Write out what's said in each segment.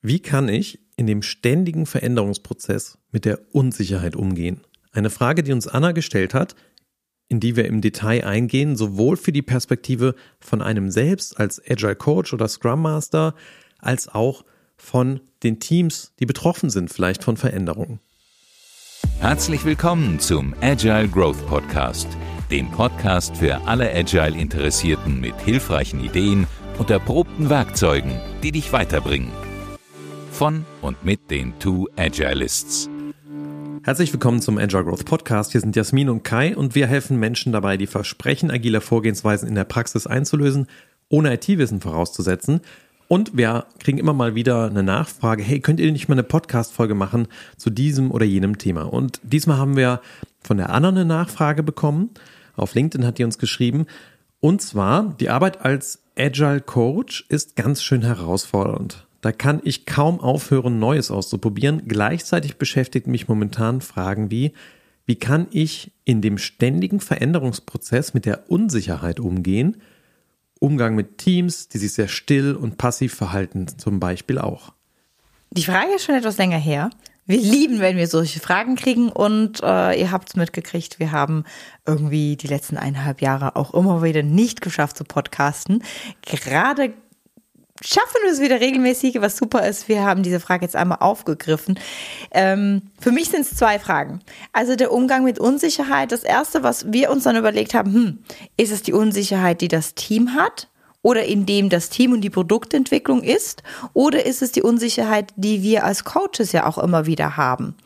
Wie kann ich in dem ständigen Veränderungsprozess mit der Unsicherheit umgehen? Eine Frage, die uns Anna gestellt hat, in die wir im Detail eingehen, sowohl für die Perspektive von einem selbst als Agile Coach oder Scrum Master, als auch von den Teams, die betroffen sind vielleicht von Veränderungen. Herzlich willkommen zum Agile Growth Podcast, dem Podcast für alle Agile Interessierten mit hilfreichen Ideen und erprobten Werkzeugen, die dich weiterbringen von und mit den Two Agilists. Herzlich willkommen zum Agile Growth Podcast. Hier sind Jasmin und Kai und wir helfen Menschen dabei, die Versprechen agiler Vorgehensweisen in der Praxis einzulösen, ohne IT-Wissen vorauszusetzen. Und wir kriegen immer mal wieder eine Nachfrage, hey, könnt ihr nicht mal eine Podcast-Folge machen zu diesem oder jenem Thema? Und diesmal haben wir von der Anna eine Nachfrage bekommen. Auf LinkedIn hat die uns geschrieben. Und zwar, die Arbeit als Agile Coach ist ganz schön herausfordernd. Da kann ich kaum aufhören, Neues auszuprobieren. Gleichzeitig beschäftigt mich momentan Fragen wie, wie kann ich in dem ständigen Veränderungsprozess mit der Unsicherheit umgehen? Umgang mit Teams, die sich sehr still und passiv verhalten, zum Beispiel auch. Die Frage ist schon etwas länger her. Wir lieben, wenn wir solche Fragen kriegen und äh, ihr habt es mitgekriegt, wir haben irgendwie die letzten eineinhalb Jahre auch immer wieder nicht geschafft zu podcasten. Gerade schaffen wir es wieder regelmäßig, was super ist. Wir haben diese Frage jetzt einmal aufgegriffen. Ähm, für mich sind es zwei Fragen. Also der Umgang mit Unsicherheit. Das erste, was wir uns dann überlegt haben, hm, ist es die Unsicherheit, die das Team hat? Oder in dem das Team und die Produktentwicklung ist? Oder ist es die Unsicherheit, die wir als Coaches ja auch immer wieder haben?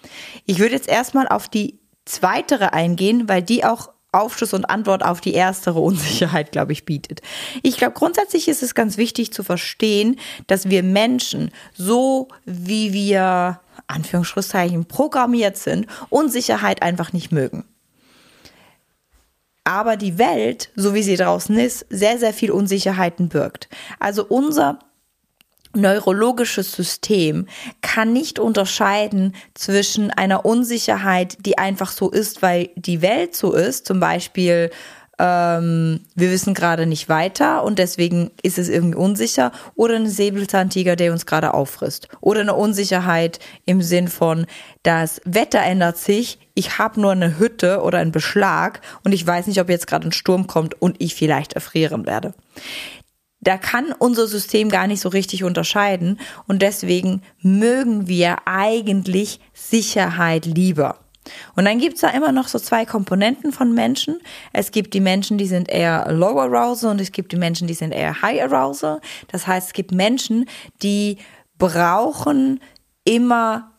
Ich würde jetzt erstmal auf die zweitere eingehen, weil die auch Aufschluss und Antwort auf die erstere Unsicherheit, glaube ich, bietet. Ich glaube, grundsätzlich ist es ganz wichtig zu verstehen, dass wir Menschen, so wie wir, Anführungsschlusszeichen, programmiert sind, Unsicherheit einfach nicht mögen. Aber die Welt, so wie sie draußen ist, sehr, sehr viel Unsicherheiten birgt. Also unser neurologisches System kann nicht unterscheiden zwischen einer Unsicherheit, die einfach so ist, weil die Welt so ist, zum Beispiel ähm, wir wissen gerade nicht weiter und deswegen ist es irgendwie unsicher, oder ein Säbelzahntiger, der uns gerade auffrisst, oder eine Unsicherheit im Sinn von, das Wetter ändert sich, ich habe nur eine Hütte oder einen Beschlag und ich weiß nicht, ob jetzt gerade ein Sturm kommt und ich vielleicht erfrieren werde da kann unser System gar nicht so richtig unterscheiden und deswegen mögen wir eigentlich Sicherheit lieber. Und dann gibt's da immer noch so zwei Komponenten von Menschen. Es gibt die Menschen, die sind eher Low Arousal und es gibt die Menschen, die sind eher High Arousal. Das heißt, es gibt Menschen, die brauchen immer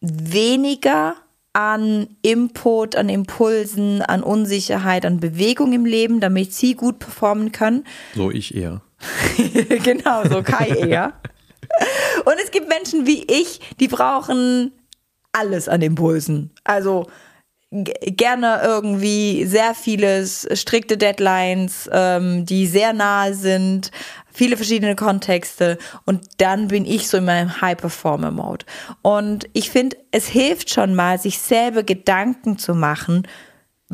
weniger an Input, an Impulsen, an Unsicherheit, an Bewegung im Leben, damit sie gut performen können. So ich eher. genau, so Kai eher. Und es gibt Menschen wie ich, die brauchen alles an Impulsen. Also gerne irgendwie sehr vieles, strikte Deadlines, ähm, die sehr nahe sind, viele verschiedene Kontexte und dann bin ich so in meinem High-Performer-Mode. Und ich finde, es hilft schon mal, sich selber Gedanken zu machen,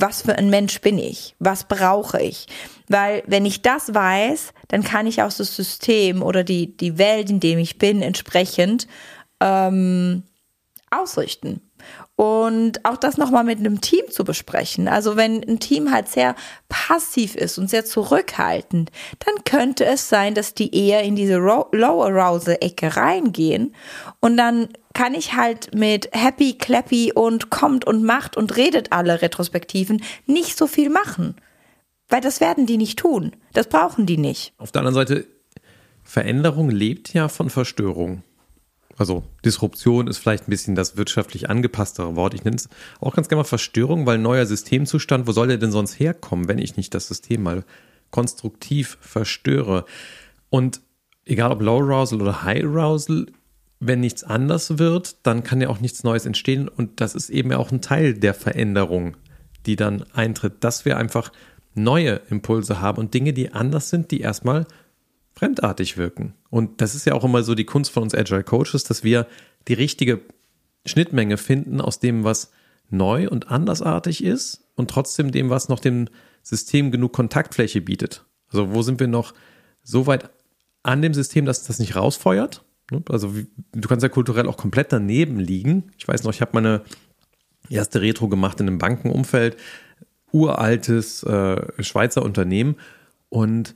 was für ein Mensch bin ich? Was brauche ich? Weil wenn ich das weiß, dann kann ich auch das System oder die, die Welt, in dem ich bin, entsprechend ähm, ausrichten. Und auch das nochmal mit einem Team zu besprechen. Also wenn ein Team halt sehr passiv ist und sehr zurückhaltend, dann könnte es sein, dass die eher in diese Low Arousal-Ecke reingehen. Und dann kann ich halt mit Happy, Clappy und kommt und macht und redet alle Retrospektiven nicht so viel machen. Weil das werden die nicht tun. Das brauchen die nicht. Auf der anderen Seite, Veränderung lebt ja von Verstörung. Also Disruption ist vielleicht ein bisschen das wirtschaftlich angepasstere Wort. Ich nenne es auch ganz gerne mal Verstörung, weil neuer Systemzustand, wo soll der denn sonst herkommen, wenn ich nicht das System mal konstruktiv verstöre? Und egal ob Low Arousal oder High Arousal, wenn nichts anders wird, dann kann ja auch nichts Neues entstehen. Und das ist eben auch ein Teil der Veränderung, die dann eintritt, dass wir einfach neue Impulse haben und Dinge, die anders sind, die erstmal fremdartig wirken. Und das ist ja auch immer so die Kunst von uns Agile Coaches, dass wir die richtige Schnittmenge finden aus dem, was neu und andersartig ist und trotzdem dem, was noch dem System genug Kontaktfläche bietet. Also wo sind wir noch so weit an dem System, dass das nicht rausfeuert? Ne? Also du kannst ja kulturell auch komplett daneben liegen. Ich weiß noch, ich habe meine erste Retro gemacht in einem Bankenumfeld, uraltes äh, Schweizer Unternehmen und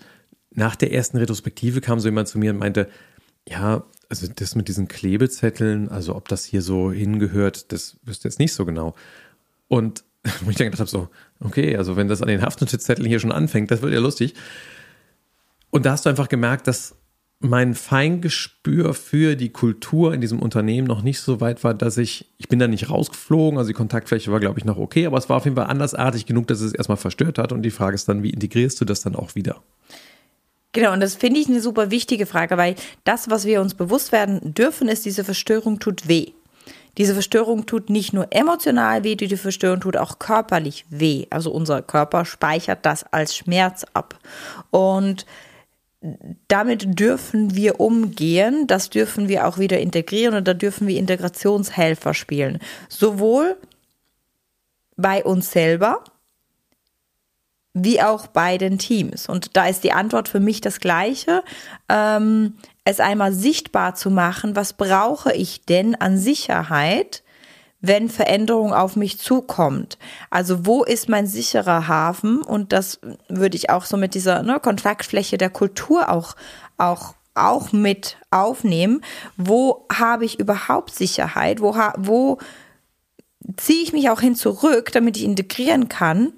nach der ersten Retrospektive kam so jemand zu mir und meinte, ja, also das mit diesen Klebezetteln, also ob das hier so hingehört, das wüsste jetzt nicht so genau. Und wo ich dann gedacht habe, so, okay, also wenn das an den Haftnotizzetteln hier schon anfängt, das wird ja lustig. Und da hast du einfach gemerkt, dass mein Feingespür für die Kultur in diesem Unternehmen noch nicht so weit war, dass ich, ich bin da nicht rausgeflogen, also die Kontaktfläche war, glaube ich, noch okay, aber es war auf jeden Fall andersartig genug, dass es erstmal verstört hat. Und die Frage ist dann, wie integrierst du das dann auch wieder? Genau, und das finde ich eine super wichtige Frage, weil das, was wir uns bewusst werden dürfen, ist, diese Verstörung tut weh. Diese Verstörung tut nicht nur emotional weh, die Verstörung tut auch körperlich weh. Also unser Körper speichert das als Schmerz ab. Und damit dürfen wir umgehen, das dürfen wir auch wieder integrieren und da dürfen wir Integrationshelfer spielen. Sowohl bei uns selber wie auch bei den Teams. Und da ist die Antwort für mich das gleiche. Ähm, es einmal sichtbar zu machen, was brauche ich denn an Sicherheit, wenn Veränderung auf mich zukommt. Also wo ist mein sicherer Hafen? Und das würde ich auch so mit dieser ne, Kontaktfläche der Kultur auch, auch, auch mit aufnehmen. Wo habe ich überhaupt Sicherheit? Wo, wo ziehe ich mich auch hin zurück, damit ich integrieren kann?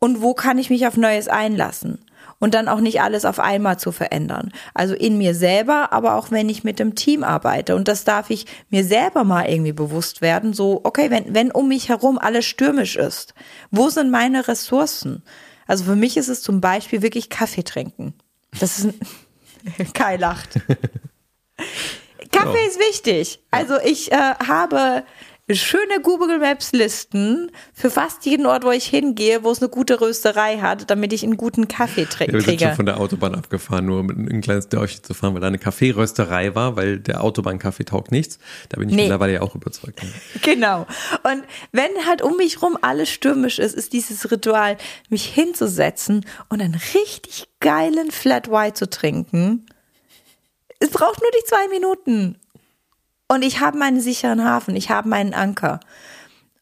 Und wo kann ich mich auf Neues einlassen? Und dann auch nicht alles auf einmal zu verändern. Also in mir selber, aber auch wenn ich mit dem Team arbeite. Und das darf ich mir selber mal irgendwie bewusst werden. So, okay, wenn, wenn um mich herum alles stürmisch ist, wo sind meine Ressourcen? Also für mich ist es zum Beispiel wirklich Kaffee trinken. Das ist ein, Kai lacht. Kaffee ist wichtig. Also ich äh, habe schöne Google Maps Listen für fast jeden Ort, wo ich hingehe, wo es eine gute Rösterei hat, damit ich einen guten Kaffee trinke. Ja, wir sind schon von der Autobahn abgefahren, nur mit ein kleines Dörfchen zu fahren, weil da eine Kaffeerösterei war, weil der Autobahnkaffee taugt nichts. Da bin ich nee. mittlerweile ja auch überzeugt. Genau. Und wenn halt um mich rum alles stürmisch ist, ist dieses Ritual, mich hinzusetzen und einen richtig geilen Flat White zu trinken. Es braucht nur die zwei Minuten. Und ich habe meinen sicheren Hafen, ich habe meinen Anker.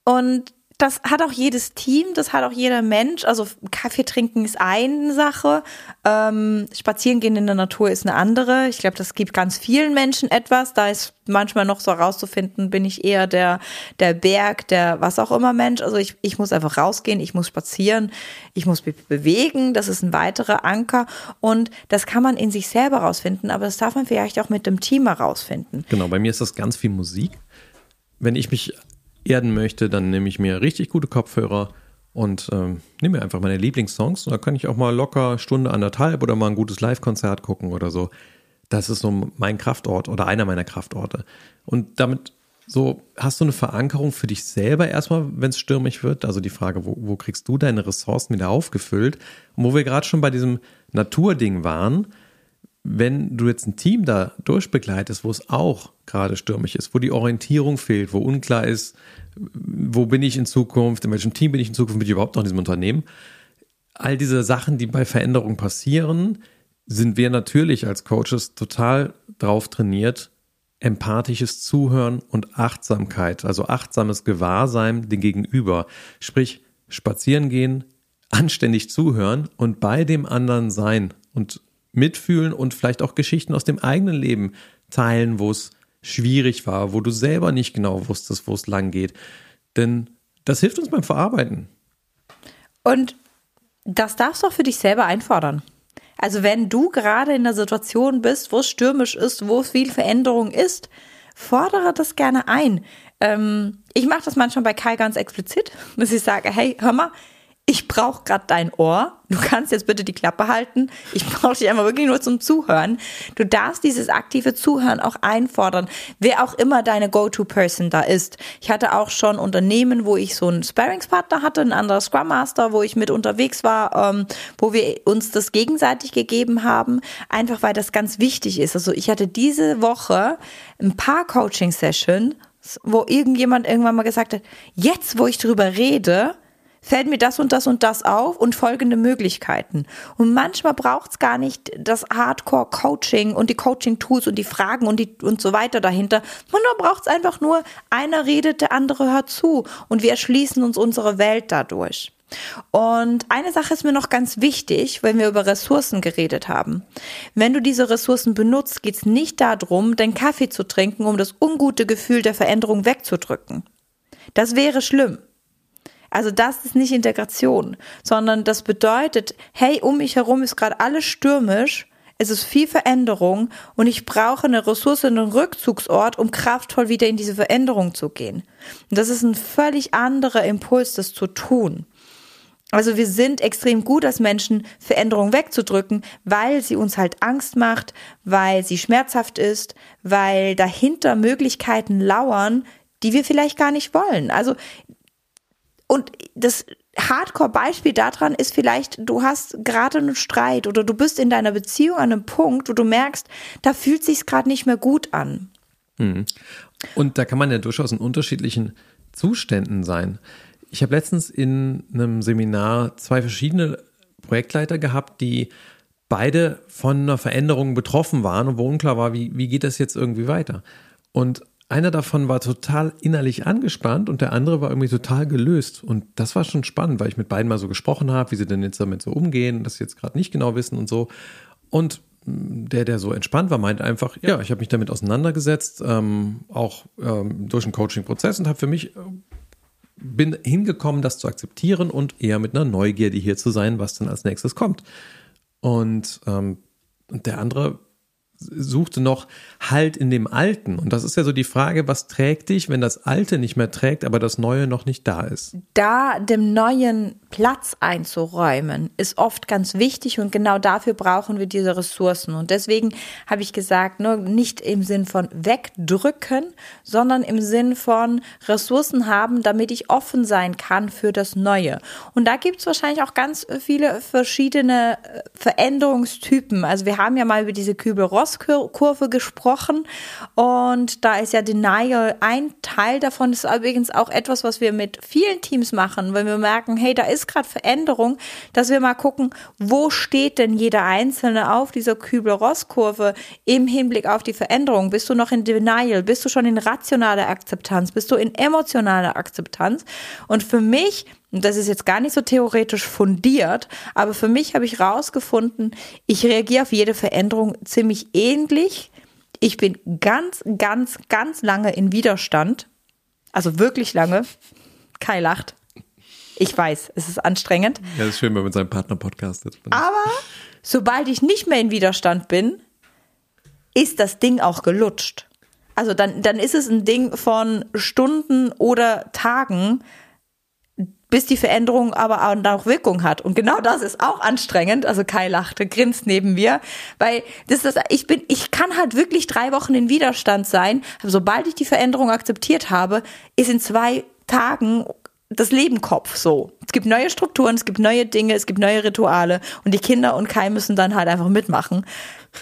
Und das hat auch jedes Team, das hat auch jeder Mensch. Also Kaffee trinken ist eine Sache, ähm, spazieren gehen in der Natur ist eine andere. Ich glaube, das gibt ganz vielen Menschen etwas. Da ist manchmal noch so herauszufinden, bin ich eher der, der Berg, der was auch immer Mensch. Also ich, ich muss einfach rausgehen, ich muss spazieren, ich muss mich bewegen. Das ist ein weiterer Anker. Und das kann man in sich selber rausfinden, aber das darf man vielleicht auch mit dem Team herausfinden. Genau, bei mir ist das ganz viel Musik wenn ich mich erden möchte, dann nehme ich mir richtig gute Kopfhörer und ähm, nehme mir einfach meine Lieblingssongs. Und da kann ich auch mal locker Stunde, anderthalb oder mal ein gutes Live-Konzert gucken oder so. Das ist so mein Kraftort oder einer meiner Kraftorte. Und damit so hast du eine Verankerung für dich selber erstmal, wenn es stürmisch wird. Also die Frage, wo, wo kriegst du deine Ressourcen wieder aufgefüllt? Und wo wir gerade schon bei diesem Naturding waren, wenn du jetzt ein Team da durchbegleitest, wo es auch gerade stürmisch ist, wo die Orientierung fehlt, wo unklar ist, wo bin ich in Zukunft, in welchem Team bin ich in Zukunft, bin ich überhaupt noch in diesem Unternehmen. All diese Sachen, die bei Veränderungen passieren, sind wir natürlich als Coaches total drauf trainiert, empathisches Zuhören und Achtsamkeit, also achtsames Gewahrsein den Gegenüber. Sprich, spazieren gehen, anständig zuhören und bei dem anderen sein und mitfühlen und vielleicht auch Geschichten aus dem eigenen Leben teilen, wo es schwierig war, wo du selber nicht genau wusstest, wo es lang geht. Denn das hilft uns beim Verarbeiten. Und das darfst du auch für dich selber einfordern. Also wenn du gerade in der Situation bist, wo es stürmisch ist, wo viel Veränderung ist, fordere das gerne ein. Ähm, ich mache das manchmal bei Kai ganz explizit, dass ich sage, hey, hör mal, ich brauche gerade dein Ohr. Du kannst jetzt bitte die Klappe halten. Ich brauche dich einfach wirklich nur zum Zuhören. Du darfst dieses aktive Zuhören auch einfordern, wer auch immer deine Go-To-Person da ist. Ich hatte auch schon Unternehmen, wo ich so einen Sparringspartner hatte, ein anderer Scrum Master, wo ich mit unterwegs war, ähm, wo wir uns das gegenseitig gegeben haben, einfach weil das ganz wichtig ist. Also ich hatte diese Woche ein paar Coaching-Sessions, wo irgendjemand irgendwann mal gesagt hat, jetzt, wo ich drüber rede, fällt mir das und das und das auf und folgende Möglichkeiten. Und manchmal braucht es gar nicht das Hardcore-Coaching und die Coaching-Tools und die Fragen und, die, und so weiter dahinter. Manchmal braucht es einfach nur, einer redet, der andere hört zu und wir erschließen uns unsere Welt dadurch. Und eine Sache ist mir noch ganz wichtig, wenn wir über Ressourcen geredet haben. Wenn du diese Ressourcen benutzt, geht es nicht darum, deinen Kaffee zu trinken, um das ungute Gefühl der Veränderung wegzudrücken. Das wäre schlimm. Also das ist nicht Integration, sondern das bedeutet, hey, um mich herum ist gerade alles stürmisch, es ist viel Veränderung und ich brauche eine Ressource, einen Rückzugsort, um kraftvoll wieder in diese Veränderung zu gehen. Und das ist ein völlig anderer Impuls, das zu tun. Also wir sind extrem gut als Menschen, Veränderungen wegzudrücken, weil sie uns halt Angst macht, weil sie schmerzhaft ist, weil dahinter Möglichkeiten lauern, die wir vielleicht gar nicht wollen. Also und das Hardcore-Beispiel daran ist vielleicht, du hast gerade einen Streit oder du bist in deiner Beziehung an einem Punkt, wo du merkst, da fühlt sich gerade nicht mehr gut an. Hm. Und da kann man ja durchaus in unterschiedlichen Zuständen sein. Ich habe letztens in einem Seminar zwei verschiedene Projektleiter gehabt, die beide von einer Veränderung betroffen waren und wo unklar war, wie, wie geht das jetzt irgendwie weiter. Und einer davon war total innerlich angespannt und der andere war irgendwie total gelöst. Und das war schon spannend, weil ich mit beiden mal so gesprochen habe, wie sie denn jetzt damit so umgehen, dass sie jetzt gerade nicht genau wissen und so. Und der, der so entspannt war, meint einfach, ja, ich habe mich damit auseinandergesetzt, ähm, auch ähm, durch einen Coaching-Prozess und habe für mich bin hingekommen, das zu akzeptieren und eher mit einer Neugierde hier zu sein, was dann als nächstes kommt. Und, ähm, und der andere suchte noch Halt in dem Alten. Und das ist ja so die Frage, was trägt dich, wenn das Alte nicht mehr trägt, aber das Neue noch nicht da ist? Da dem Neuen Platz einzuräumen, ist oft ganz wichtig und genau dafür brauchen wir diese Ressourcen. Und deswegen habe ich gesagt, nur nicht im Sinn von wegdrücken, sondern im Sinn von Ressourcen haben, damit ich offen sein kann für das Neue. Und da gibt es wahrscheinlich auch ganz viele verschiedene äh, Veränderungstypen. Also wir haben ja mal über diese Kübel-Ross-Kurve gesprochen und da ist ja Denial ein Teil davon. Das ist übrigens auch etwas, was wir mit vielen Teams machen, wenn wir merken, hey, da ist gerade Veränderung, dass wir mal gucken, wo steht denn jeder Einzelne auf dieser Kübel-Ross-Kurve im Hinblick auf die Veränderung? Bist du noch in Denial? Bist du schon in rationaler Akzeptanz? Bist du in emotionaler Akzeptanz? Und für mich und das ist jetzt gar nicht so theoretisch fundiert, aber für mich habe ich rausgefunden, ich reagiere auf jede Veränderung ziemlich ähnlich. Ich bin ganz, ganz, ganz lange in Widerstand. Also wirklich lange. Kai lacht. Ich weiß, es ist anstrengend. Ja, das ist schön, wenn man mit seinem Partner podcastet. Aber sobald ich nicht mehr in Widerstand bin, ist das Ding auch gelutscht. Also dann, dann ist es ein Ding von Stunden oder Tagen, bis die Veränderung aber auch Wirkung hat. Und genau das ist auch anstrengend. Also Kai lachte, grinst neben mir, weil das ist ich bin, ich kann halt wirklich drei Wochen in Widerstand sein. Aber sobald ich die Veränderung akzeptiert habe, ist in zwei Tagen das Leben Kopf so. Es gibt neue Strukturen, es gibt neue Dinge, es gibt neue Rituale und die Kinder und Kai müssen dann halt einfach mitmachen.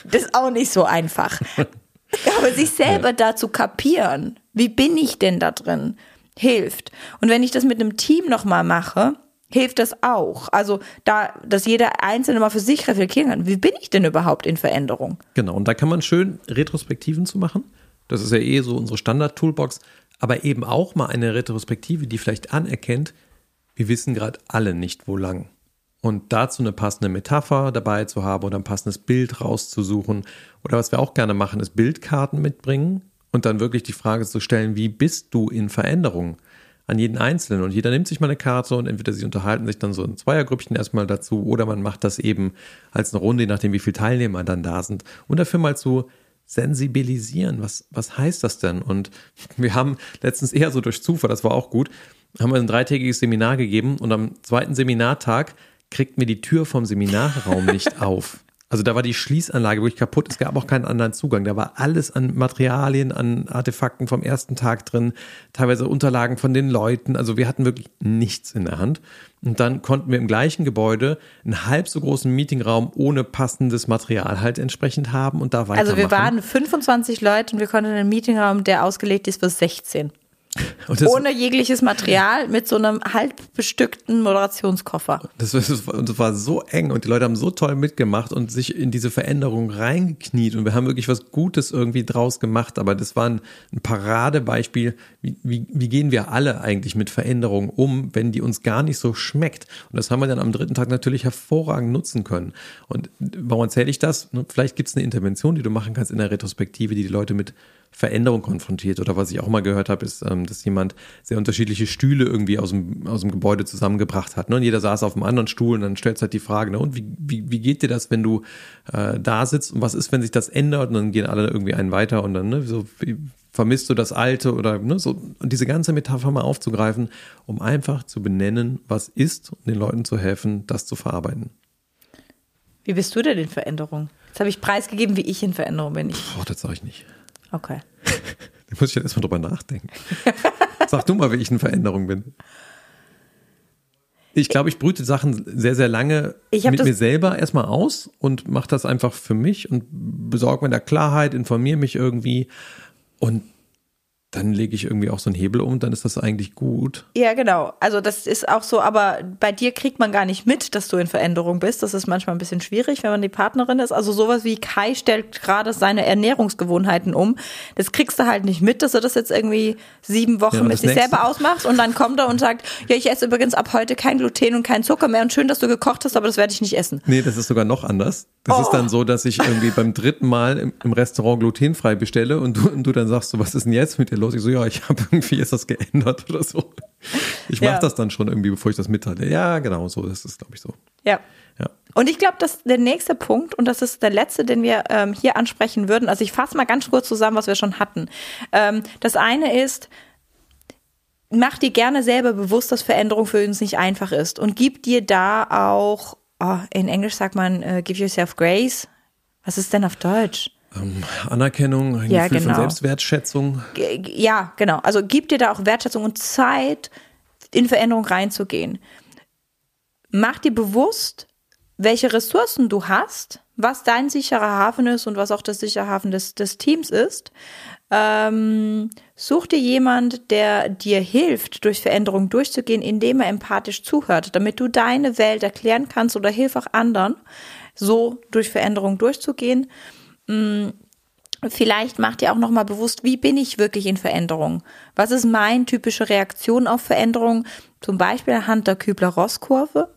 Das ist auch nicht so einfach. Aber sich selber ja. da zu kapieren, wie bin ich denn da drin, hilft. Und wenn ich das mit einem Team nochmal mache, hilft das auch. Also da, dass jeder Einzelne mal für sich reflektieren kann, wie bin ich denn überhaupt in Veränderung? Genau, und da kann man schön Retrospektiven zu machen. Das ist ja eh so unsere Standard-Toolbox aber eben auch mal eine Retrospektive, die vielleicht anerkennt, wir wissen gerade alle nicht, wo lang. Und dazu eine passende Metapher dabei zu haben oder ein passendes Bild rauszusuchen. Oder was wir auch gerne machen, ist Bildkarten mitbringen und dann wirklich die Frage zu stellen, wie bist du in Veränderung? An jeden Einzelnen. Und jeder nimmt sich mal eine Karte und entweder sie unterhalten sich dann so in Zweiergrüppchen erstmal dazu oder man macht das eben als eine Runde, je nachdem, wie viele Teilnehmer dann da sind. Und dafür mal zu sensibilisieren. Was, was heißt das denn? Und wir haben letztens eher so durch Zufall, das war auch gut, haben wir ein dreitägiges Seminar gegeben und am zweiten Seminartag kriegt mir die Tür vom Seminarraum nicht auf. Also da war die Schließanlage wirklich kaputt. Es gab auch keinen anderen Zugang. Da war alles an Materialien, an Artefakten vom ersten Tag drin, teilweise Unterlagen von den Leuten. Also wir hatten wirklich nichts in der Hand. Und dann konnten wir im gleichen Gebäude einen halb so großen Meetingraum ohne passendes Material halt entsprechend haben und da weitermachen. Also wir waren 25 Leute und wir konnten einen Meetingraum, der ausgelegt ist für 16. Ohne jegliches Material mit so einem halb bestückten Moderationskoffer. Das, das, war, das, war, so eng und die Leute haben so toll mitgemacht und sich in diese Veränderung reingekniet und wir haben wirklich was Gutes irgendwie draus gemacht. Aber das war ein, ein Paradebeispiel, wie, wie, wie gehen wir alle eigentlich mit Veränderungen um, wenn die uns gar nicht so schmeckt. Und das haben wir dann am dritten Tag natürlich hervorragend nutzen können. Und warum erzähle ich das? Vielleicht gibt es eine Intervention, die du machen kannst in der Retrospektive, die die Leute mit Veränderung konfrontiert. Oder was ich auch mal gehört habe, ist, ähm, dass jemand sehr unterschiedliche Stühle irgendwie aus dem, aus dem Gebäude zusammengebracht hat. Ne? Und jeder saß auf einem anderen Stuhl und dann stellt halt die Frage, ne? und wie, wie, wie geht dir das, wenn du äh, da sitzt und was ist, wenn sich das ändert und dann gehen alle irgendwie einen weiter und dann, ne, so, wie, vermisst du das Alte oder ne, so und diese ganze Metapher mal aufzugreifen, um einfach zu benennen, was ist und den Leuten zu helfen, das zu verarbeiten. Wie bist du denn in Veränderung? Jetzt habe ich preisgegeben, wie ich in Veränderung bin. Ich oh, das sage ich nicht. Okay. da muss ich jetzt erstmal drüber nachdenken. Sag du mal, wie ich in Veränderung bin. Ich glaube, ich brüte Sachen sehr, sehr lange mit mir selber erstmal aus und mache das einfach für mich und besorge mir da Klarheit, informiere mich irgendwie und dann lege ich irgendwie auch so einen Hebel um, dann ist das eigentlich gut. Ja, genau. Also das ist auch so, aber bei dir kriegt man gar nicht mit, dass du in Veränderung bist. Das ist manchmal ein bisschen schwierig, wenn man die Partnerin ist. Also sowas wie Kai stellt gerade seine Ernährungsgewohnheiten um. Das kriegst du halt nicht mit, dass er das jetzt irgendwie sieben Wochen ja, mit sich selber ausmacht und dann kommt er und sagt, ja, ich esse übrigens ab heute kein Gluten und kein Zucker mehr und schön, dass du gekocht hast, aber das werde ich nicht essen. Nee, das ist sogar noch anders. Das oh. ist dann so, dass ich irgendwie beim dritten Mal im, im Restaurant glutenfrei bestelle und du, und du dann sagst so, was ist denn jetzt mit dir los? Ich so, ja, ich habe irgendwie ist das geändert oder so. Ich mache ja. das dann schon irgendwie, bevor ich das mitteile. Ja, genau, so das ist glaube ich so. Ja. ja. Und ich glaube, dass der nächste Punkt, und das ist der letzte, den wir ähm, hier ansprechen würden, also ich fasse mal ganz kurz zusammen, was wir schon hatten. Ähm, das eine ist, mach dir gerne selber bewusst, dass Veränderung für uns nicht einfach ist und gib dir da auch oh, in Englisch sagt man, uh, give yourself grace. Was ist denn auf Deutsch? Ähm, Anerkennung, ein ja, Gefühl genau. von Selbstwertschätzung. Ja, genau. Also gib dir da auch Wertschätzung und Zeit, in Veränderung reinzugehen. Mach dir bewusst, welche Ressourcen du hast, was dein sicherer Hafen ist und was auch der sichere Hafen des, des Teams ist. Ähm, such dir jemand, der dir hilft, durch Veränderungen durchzugehen, indem er empathisch zuhört, damit du deine Welt erklären kannst oder hilf auch anderen, so durch Veränderungen durchzugehen. Mm, vielleicht macht ihr auch nochmal bewusst, wie bin ich wirklich in Veränderung? Was ist meine typische Reaktion auf Veränderung? Zum Beispiel anhand der Kübler-Ross-Kurve.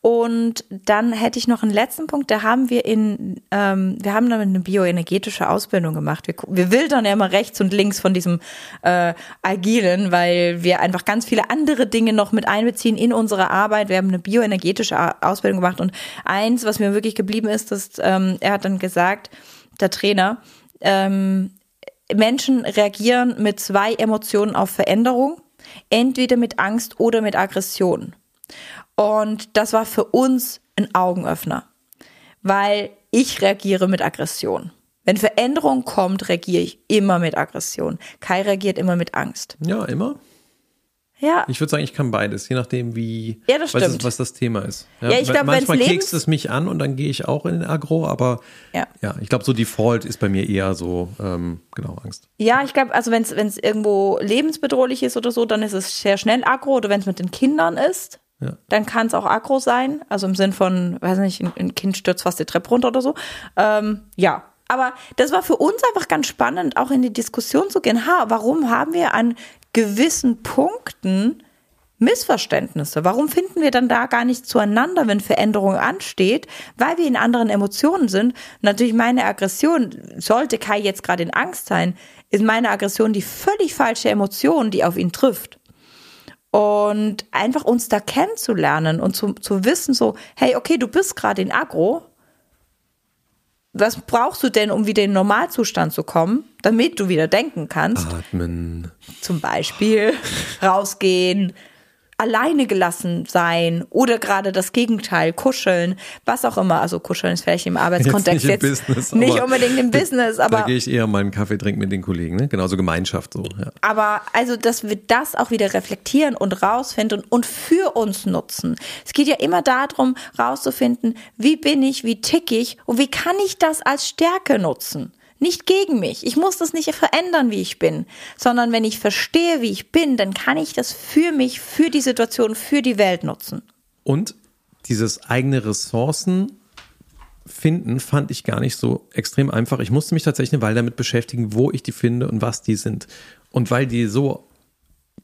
Und dann hätte ich noch einen letzten Punkt, da haben wir in, ähm, wir haben damit eine bioenergetische Ausbildung gemacht. Wir, wir wildern ja immer rechts und links von diesem äh, Agilen, weil wir einfach ganz viele andere Dinge noch mit einbeziehen in unsere Arbeit. Wir haben eine bioenergetische Ausbildung gemacht und eins, was mir wirklich geblieben ist, dass ähm, er hat dann gesagt, der Trainer, ähm, Menschen reagieren mit zwei Emotionen auf Veränderung, entweder mit Angst oder mit Aggression. Und das war für uns ein Augenöffner, weil ich reagiere mit Aggression. Wenn Veränderung kommt, reagiere ich immer mit Aggression. Kai reagiert immer mit Angst. Ja, immer. Ja. Ich würde sagen, ich kann beides, je nachdem, wie ja, das was, was das Thema ist. Ja, ja ich glaube, manchmal kekst es mich an und dann gehe ich auch in den Agro, aber ja, ja ich glaube, so Default ist bei mir eher so ähm, genau Angst. Ja, ich glaube, also wenn es irgendwo lebensbedrohlich ist oder so, dann ist es sehr schnell Agro oder wenn es mit den Kindern ist, ja. Dann kann es auch aggro sein, also im Sinn von, weiß nicht, ein, Kind stürzt fast die Treppe runter oder so. Ähm, ja, aber das war für uns einfach ganz spannend, auch in die Diskussion zu gehen. Ha, warum haben wir an gewissen Punkten Missverständnisse? Warum finden wir dann da gar nicht zueinander, wenn Veränderung ansteht? Weil wir in anderen Emotionen sind. Natürlich meine Aggression, sollte Kai jetzt gerade in Angst sein, ist meine Aggression die völlig falsche Emotion, die auf ihn trifft und einfach uns da kennenzulernen und zu, zu wissen, so, hey, okay, du bist gerade in Agro. Was brauchst du denn, um wieder in den Normalzustand zu kommen, damit du wieder denken kannst? Atmen. Zum Beispiel rausgehen, alleine gelassen sein oder gerade das Gegenteil, kuscheln, was auch immer. Also kuscheln ist vielleicht im Arbeitskontext jetzt nicht, im jetzt Business, nicht unbedingt im Business, aber. Da gehe ich eher mal einen Kaffee trinken mit den Kollegen, ne? Genauso Gemeinschaft so. Ja. Aber also, dass wir das auch wieder reflektieren und rausfinden und für uns nutzen. Es geht ja immer darum, rauszufinden, wie bin ich, wie tick ich und wie kann ich das als Stärke nutzen. Nicht gegen mich. Ich muss das nicht verändern, wie ich bin, sondern wenn ich verstehe, wie ich bin, dann kann ich das für mich, für die Situation, für die Welt nutzen. Und dieses eigene Ressourcen finden fand ich gar nicht so extrem einfach. Ich musste mich tatsächlich eine Weile damit beschäftigen, wo ich die finde und was die sind. Und weil die so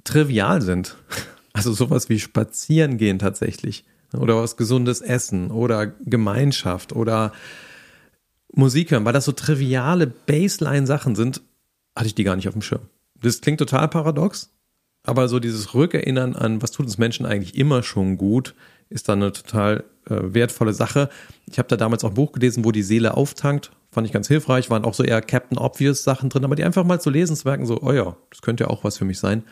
trivial sind, also sowas wie spazieren gehen tatsächlich oder was gesundes Essen oder Gemeinschaft oder Musik hören, weil das so triviale Baseline-Sachen sind, hatte ich die gar nicht auf dem Schirm. Das klingt total paradox, aber so dieses Rückerinnern an, was tut uns Menschen eigentlich immer schon gut, ist dann eine total äh, wertvolle Sache. Ich habe da damals auch ein Buch gelesen, wo die Seele auftankt. Fand ich ganz hilfreich. Waren auch so eher Captain Obvious Sachen drin, aber die einfach mal zu lesen, zu merken, so, oh ja, das könnte ja auch was für mich sein.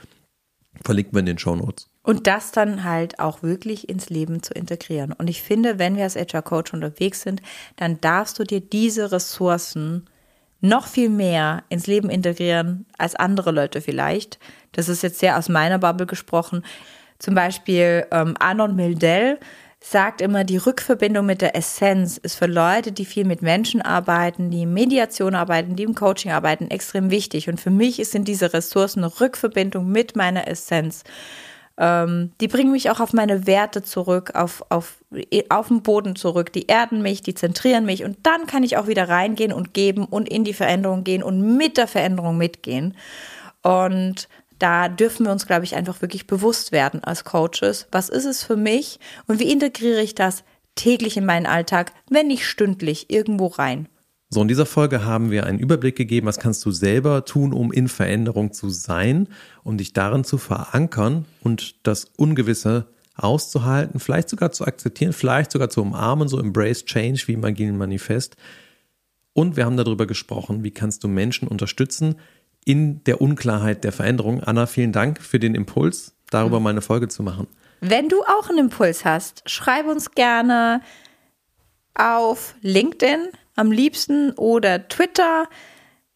Verlinken wir in den Show Notes. Und das dann halt auch wirklich ins Leben zu integrieren. Und ich finde, wenn wir als HR Coach unterwegs sind, dann darfst du dir diese Ressourcen noch viel mehr ins Leben integrieren als andere Leute vielleicht. Das ist jetzt sehr aus meiner Bubble gesprochen. Zum Beispiel ähm, Arnold Mildell sagt immer, die Rückverbindung mit der Essenz ist für Leute, die viel mit Menschen arbeiten, die in Mediation arbeiten, die im Coaching arbeiten, extrem wichtig. Und für mich sind diese Ressourcen eine Rückverbindung mit meiner Essenz. Ähm, die bringen mich auch auf meine Werte zurück, auf, auf, auf den Boden zurück. Die erden mich, die zentrieren mich. Und dann kann ich auch wieder reingehen und geben und in die Veränderung gehen und mit der Veränderung mitgehen. Und da dürfen wir uns, glaube ich, einfach wirklich bewusst werden als Coaches. Was ist es für mich und wie integriere ich das täglich in meinen Alltag, wenn nicht stündlich, irgendwo rein? So, in dieser Folge haben wir einen Überblick gegeben, was kannst du selber tun, um in Veränderung zu sein, um dich darin zu verankern und das Ungewisse auszuhalten, vielleicht sogar zu akzeptieren, vielleicht sogar zu umarmen, so Embrace Change wie im Manifest. Und wir haben darüber gesprochen, wie kannst du Menschen unterstützen, in der Unklarheit der Veränderung. Anna, vielen Dank für den Impuls, darüber mhm. mal eine Folge zu machen. Wenn du auch einen Impuls hast, schreib uns gerne auf LinkedIn am liebsten oder Twitter.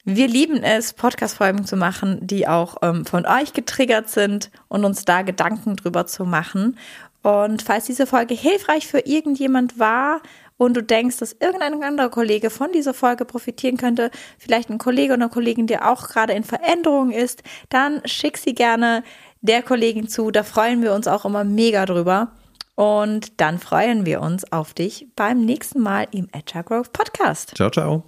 Wir lieben es, Podcast-Folgen zu machen, die auch ähm, von euch getriggert sind und uns da Gedanken drüber zu machen. Und falls diese Folge hilfreich für irgendjemand war, und du denkst, dass irgendein anderer Kollege von dieser Folge profitieren könnte, vielleicht ein Kollege oder eine Kollegin, der auch gerade in Veränderung ist, dann schick sie gerne der Kollegin zu. Da freuen wir uns auch immer mega drüber. Und dann freuen wir uns auf dich beim nächsten Mal im Agile Growth Podcast. Ciao, ciao.